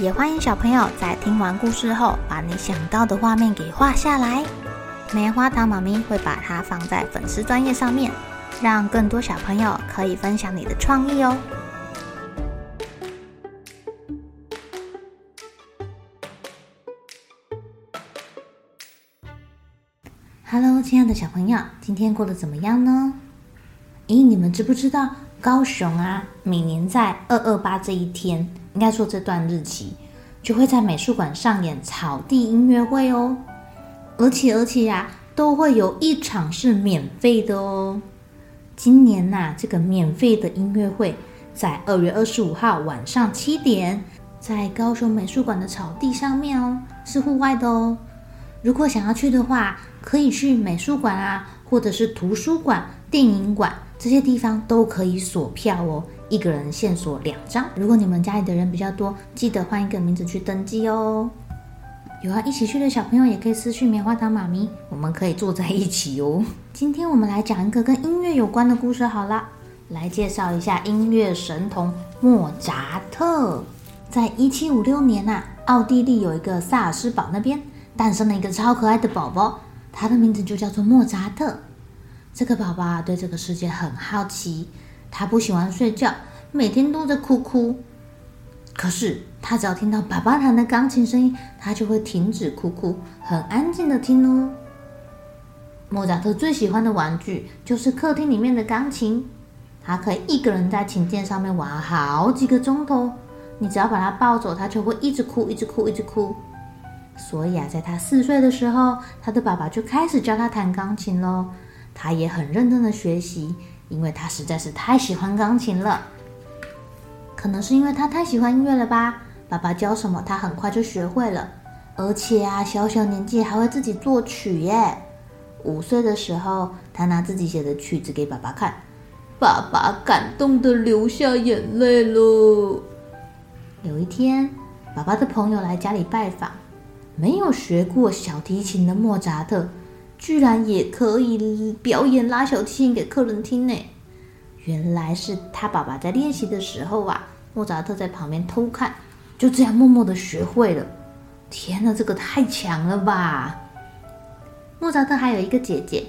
也欢迎小朋友在听完故事后，把你想到的画面给画下来。棉花糖妈咪会把它放在粉丝专页上面，让更多小朋友可以分享你的创意哦。Hello，亲爱的小朋友，今天过得怎么样呢？咦，你们知不知道高雄啊，每年在二二八这一天，应该说这段日期，就会在美术馆上演草地音乐会哦，而且而且呀、都会有一场是免费的哦。今年呐、啊，这个免费的音乐会在二月二十五号晚上七点，在高雄美术馆的草地上面哦，是户外的哦。如果想要去的话，可以去美术馆啊，或者是图书馆、电影馆这些地方都可以锁票哦。一个人限索两张，如果你们家里的人比较多，记得换一个名字去登记哦。有要一起去的小朋友也可以私讯棉花糖妈咪，我们可以坐在一起哦。今天我们来讲一个跟音乐有关的故事，好了，来介绍一下音乐神童莫扎特。在一七五六年呐，奥地利有一个萨尔斯堡那边诞生了一个超可爱的宝宝，他的名字就叫做莫扎特。这个宝宝啊，对这个世界很好奇。他不喜欢睡觉，每天都在哭哭。可是他只要听到爸爸弹的钢琴声音，他就会停止哭哭，很安静的听哦。莫扎特最喜欢的玩具就是客厅里面的钢琴，他可以一个人在琴键上面玩好几个钟头。你只要把他抱走，他就会一直哭，一直哭，一直哭。所以啊，在他四岁的时候，他的爸爸就开始教他弹钢琴喽。他也很认真的学习。因为他实在是太喜欢钢琴了，可能是因为他太喜欢音乐了吧。爸爸教什么，他很快就学会了，而且啊，小小年纪还会自己作曲耶。五岁的时候，他拿自己写的曲子给爸爸看，爸爸感动得流下眼泪了。有一天，爸爸的朋友来家里拜访，没有学过小提琴的莫扎特。居然也可以表演拉小提琴给客人听呢！原来是他爸爸在练习的时候啊，莫扎特在旁边偷看，就这样默默的学会了。天哪，这个太强了吧！莫扎特还有一个姐姐，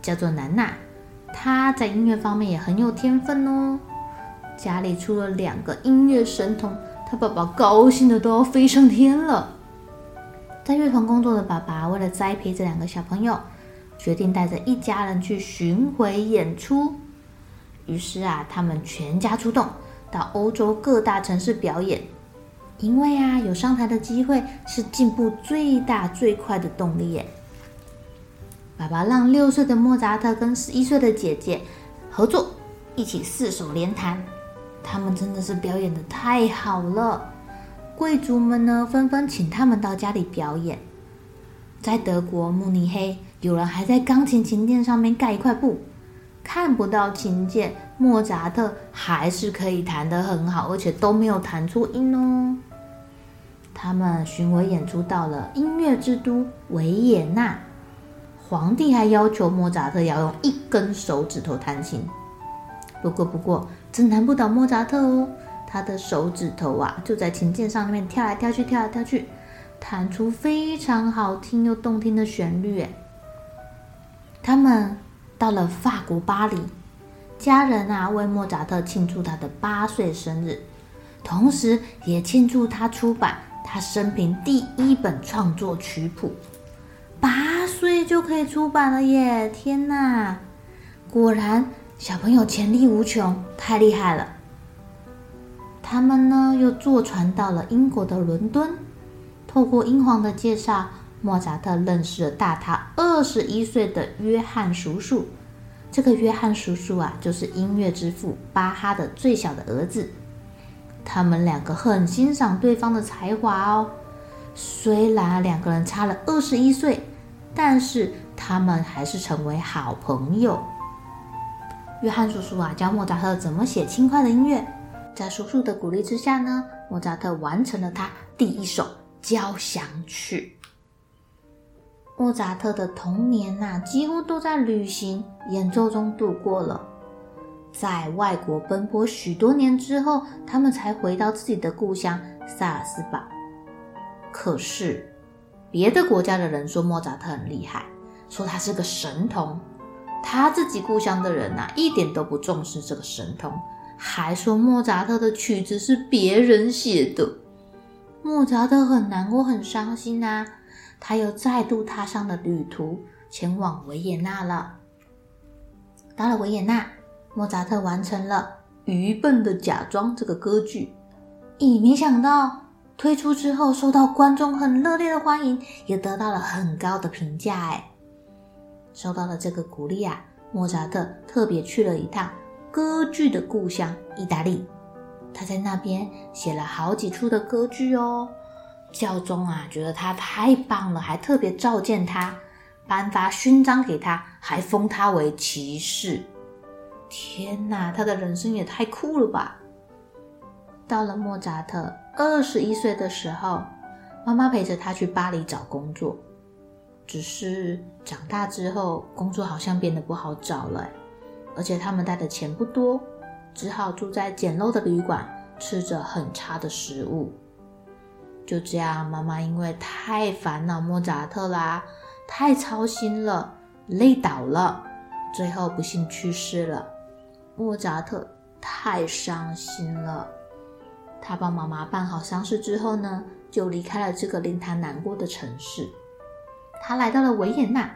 叫做南娜，她在音乐方面也很有天分哦。家里出了两个音乐神童，他爸爸高兴的都要飞上天了。在乐团工作的爸爸，为了栽培这两个小朋友，决定带着一家人去巡回演出。于是啊，他们全家出动，到欧洲各大城市表演。因为啊，有上台的机会是进步最大最快的动力耶。爸爸让六岁的莫扎特跟十一岁的姐姐合作，一起四手联弹。他们真的是表演的太好了。贵族们呢，纷纷请他们到家里表演。在德国慕尼黑，有人还在钢琴琴键上面盖一块布，看不到琴键，莫扎特还是可以弹得很好，而且都没有弹错音哦。他们巡回演出到了音乐之都维也纳，皇帝还要求莫扎特要用一根手指头弹琴。不过，不过，真难不倒莫扎特哦。他的手指头啊，就在琴键上面跳来跳去，跳来跳去，弹出非常好听又动听的旋律。他们到了法国巴黎，家人啊为莫扎特庆祝他的八岁生日，同时也庆祝他出版他生平第一本创作曲谱。八岁就可以出版了耶！天哪，果然小朋友潜力无穷，太厉害了。他们呢，又坐船到了英国的伦敦。透过英皇的介绍，莫扎特认识了大他二十一岁的约翰叔叔。这个约翰叔叔啊，就是音乐之父巴哈的最小的儿子。他们两个很欣赏对方的才华哦。虽然两个人差了二十一岁，但是他们还是成为好朋友。约翰叔叔啊，教莫扎特怎么写轻快的音乐。在叔叔的鼓励之下呢，莫扎特完成了他第一首交响曲。莫扎特的童年呐、啊，几乎都在旅行演奏中度过了。在外国奔波许多年之后，他们才回到自己的故乡萨尔斯堡。可是，别的国家的人说莫扎特很厉害，说他是个神童。他自己故乡的人呐、啊，一点都不重视这个神童，还说莫扎特的曲子是别人写的。莫扎特很难过，很伤心呐、啊。他又再度踏上了旅途，前往维也纳了。到了维也纳，莫扎特完成了《愚笨的假装》这个歌剧。咦，没想到推出之后，受到观众很热烈的欢迎，也得到了很高的评价。哎。受到了这个鼓励啊，莫扎特特别去了一趟歌剧的故乡意大利。他在那边写了好几出的歌剧哦。教宗啊，觉得他太棒了，还特别召见他，颁发勋章给他，还封他为骑士。天哪，他的人生也太酷了吧！到了莫扎特二十一岁的时候，妈妈陪着他去巴黎找工作。只是长大之后，工作好像变得不好找了，而且他们带的钱不多，只好住在简陋的旅馆，吃着很差的食物。就这样，妈妈因为太烦恼莫扎特啦，太操心了，累倒了，最后不幸去世了。莫扎特太伤心了，他帮妈妈办好丧事之后呢，就离开了这个令他难过的城市。他来到了维也纳，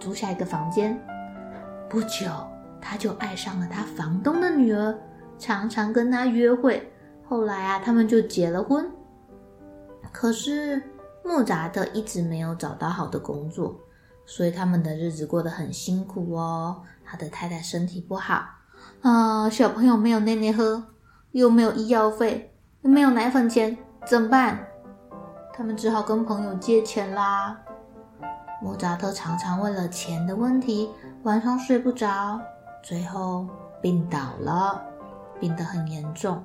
租下一个房间。不久，他就爱上了他房东的女儿，常常跟他约会。后来啊，他们就结了婚。可是莫扎特一直没有找到好的工作，所以他们的日子过得很辛苦哦。他的太太身体不好啊，小朋友没有奶奶喝，又没有医药费，又没有奶粉钱，怎么办？他们只好跟朋友借钱啦。莫扎特常常为了钱的问题，晚上睡不着，最后病倒了，病得很严重。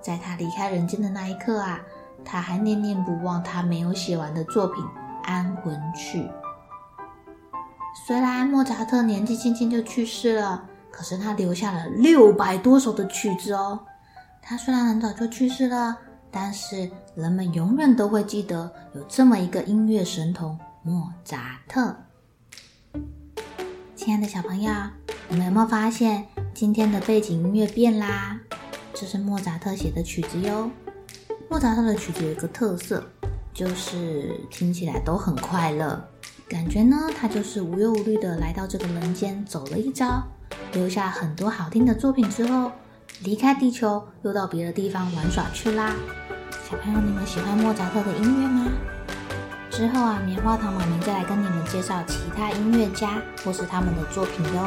在他离开人间的那一刻啊，他还念念不忘他没有写完的作品《安魂曲》。虽然莫扎特年纪轻轻就去世了，可是他留下了六百多首的曲子哦。他虽然很早就去世了，但是人们永远都会记得有这么一个音乐神童。莫扎特，亲爱的小朋友，你们有没有发现今天的背景音乐变啦？这是莫扎特写的曲子哟。莫扎特的曲子有一个特色，就是听起来都很快乐，感觉呢，他就是无忧无虑的来到这个人间走了一遭，留下很多好听的作品之后，离开地球，又到别的地方玩耍去啦。小朋友，你们喜欢莫扎特的音乐吗？之后啊，棉花糖妈咪再来跟你们介绍其他音乐家或是他们的作品哟。